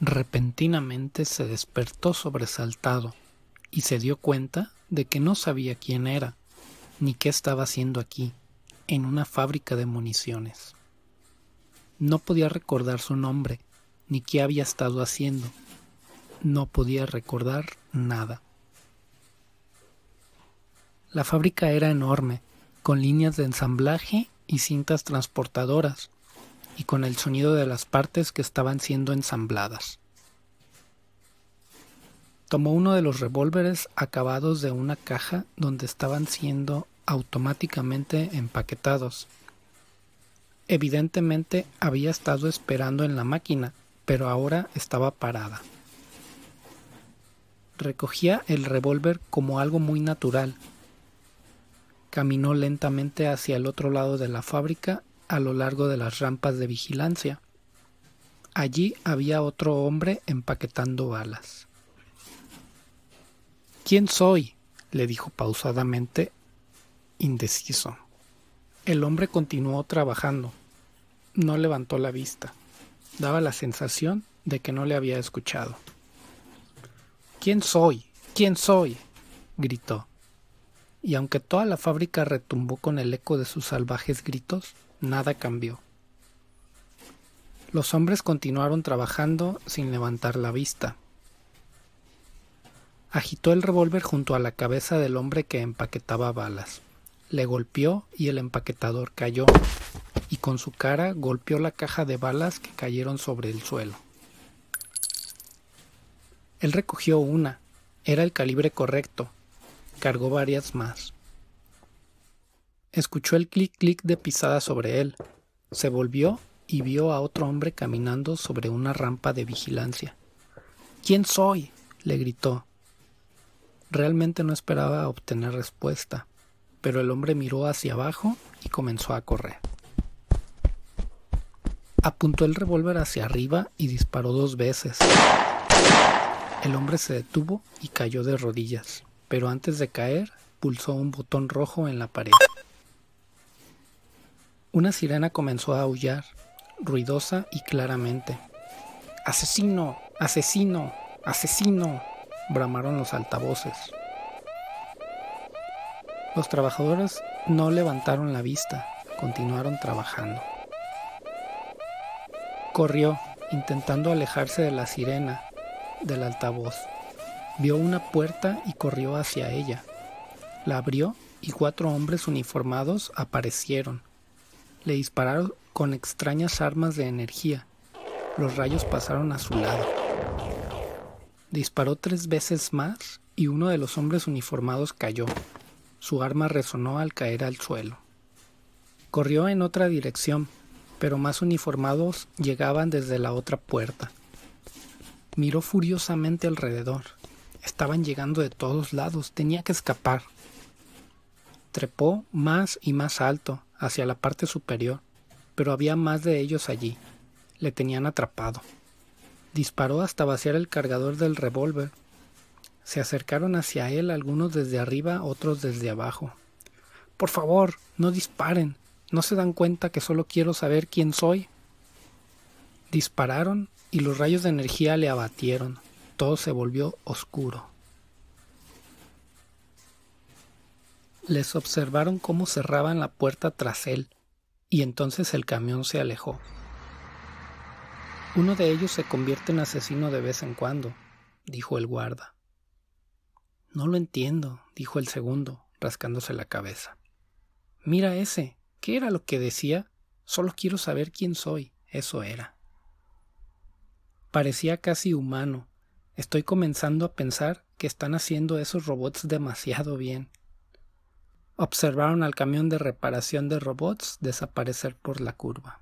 Repentinamente se despertó sobresaltado y se dio cuenta de que no sabía quién era, ni qué estaba haciendo aquí, en una fábrica de municiones. No podía recordar su nombre, ni qué había estado haciendo. No podía recordar nada. La fábrica era enorme, con líneas de ensamblaje y cintas transportadoras, y con el sonido de las partes que estaban siendo ensambladas. Tomó uno de los revólveres acabados de una caja donde estaban siendo automáticamente empaquetados. Evidentemente había estado esperando en la máquina, pero ahora estaba parada. Recogía el revólver como algo muy natural. Caminó lentamente hacia el otro lado de la fábrica a lo largo de las rampas de vigilancia. Allí había otro hombre empaquetando balas. ¿Quién soy? le dijo pausadamente, indeciso. El hombre continuó trabajando. No levantó la vista. Daba la sensación de que no le había escuchado. ¿Quién soy? ¿Quién soy? gritó. Y aunque toda la fábrica retumbó con el eco de sus salvajes gritos, nada cambió. Los hombres continuaron trabajando sin levantar la vista. Agitó el revólver junto a la cabeza del hombre que empaquetaba balas. Le golpeó y el empaquetador cayó, y con su cara golpeó la caja de balas que cayeron sobre el suelo. Él recogió una, era el calibre correcto, cargó varias más. Escuchó el clic clic de pisada sobre él, se volvió y vio a otro hombre caminando sobre una rampa de vigilancia. ¿Quién soy? le gritó. Realmente no esperaba obtener respuesta, pero el hombre miró hacia abajo y comenzó a correr. Apuntó el revólver hacia arriba y disparó dos veces. El hombre se detuvo y cayó de rodillas, pero antes de caer pulsó un botón rojo en la pared. Una sirena comenzó a aullar, ruidosa y claramente. ¡Asesino! ¡Asesino! ¡Asesino! bramaron los altavoces. Los trabajadores no levantaron la vista, continuaron trabajando. Corrió, intentando alejarse de la sirena, del altavoz. Vio una puerta y corrió hacia ella. La abrió y cuatro hombres uniformados aparecieron. Le dispararon con extrañas armas de energía. Los rayos pasaron a su lado. Disparó tres veces más y uno de los hombres uniformados cayó. Su arma resonó al caer al suelo. Corrió en otra dirección, pero más uniformados llegaban desde la otra puerta. Miró furiosamente alrededor. Estaban llegando de todos lados. Tenía que escapar. Trepó más y más alto, hacia la parte superior, pero había más de ellos allí. Le tenían atrapado. Disparó hasta vaciar el cargador del revólver. Se acercaron hacia él algunos desde arriba, otros desde abajo. Por favor, no disparen. ¿No se dan cuenta que solo quiero saber quién soy? Dispararon y los rayos de energía le abatieron. Todo se volvió oscuro. Les observaron cómo cerraban la puerta tras él, y entonces el camión se alejó. Uno de ellos se convierte en asesino de vez en cuando, dijo el guarda. No lo entiendo, dijo el segundo, rascándose la cabeza. Mira ese. ¿Qué era lo que decía? Solo quiero saber quién soy. Eso era. Parecía casi humano. Estoy comenzando a pensar que están haciendo esos robots demasiado bien. Observaron al camión de reparación de robots desaparecer por la curva.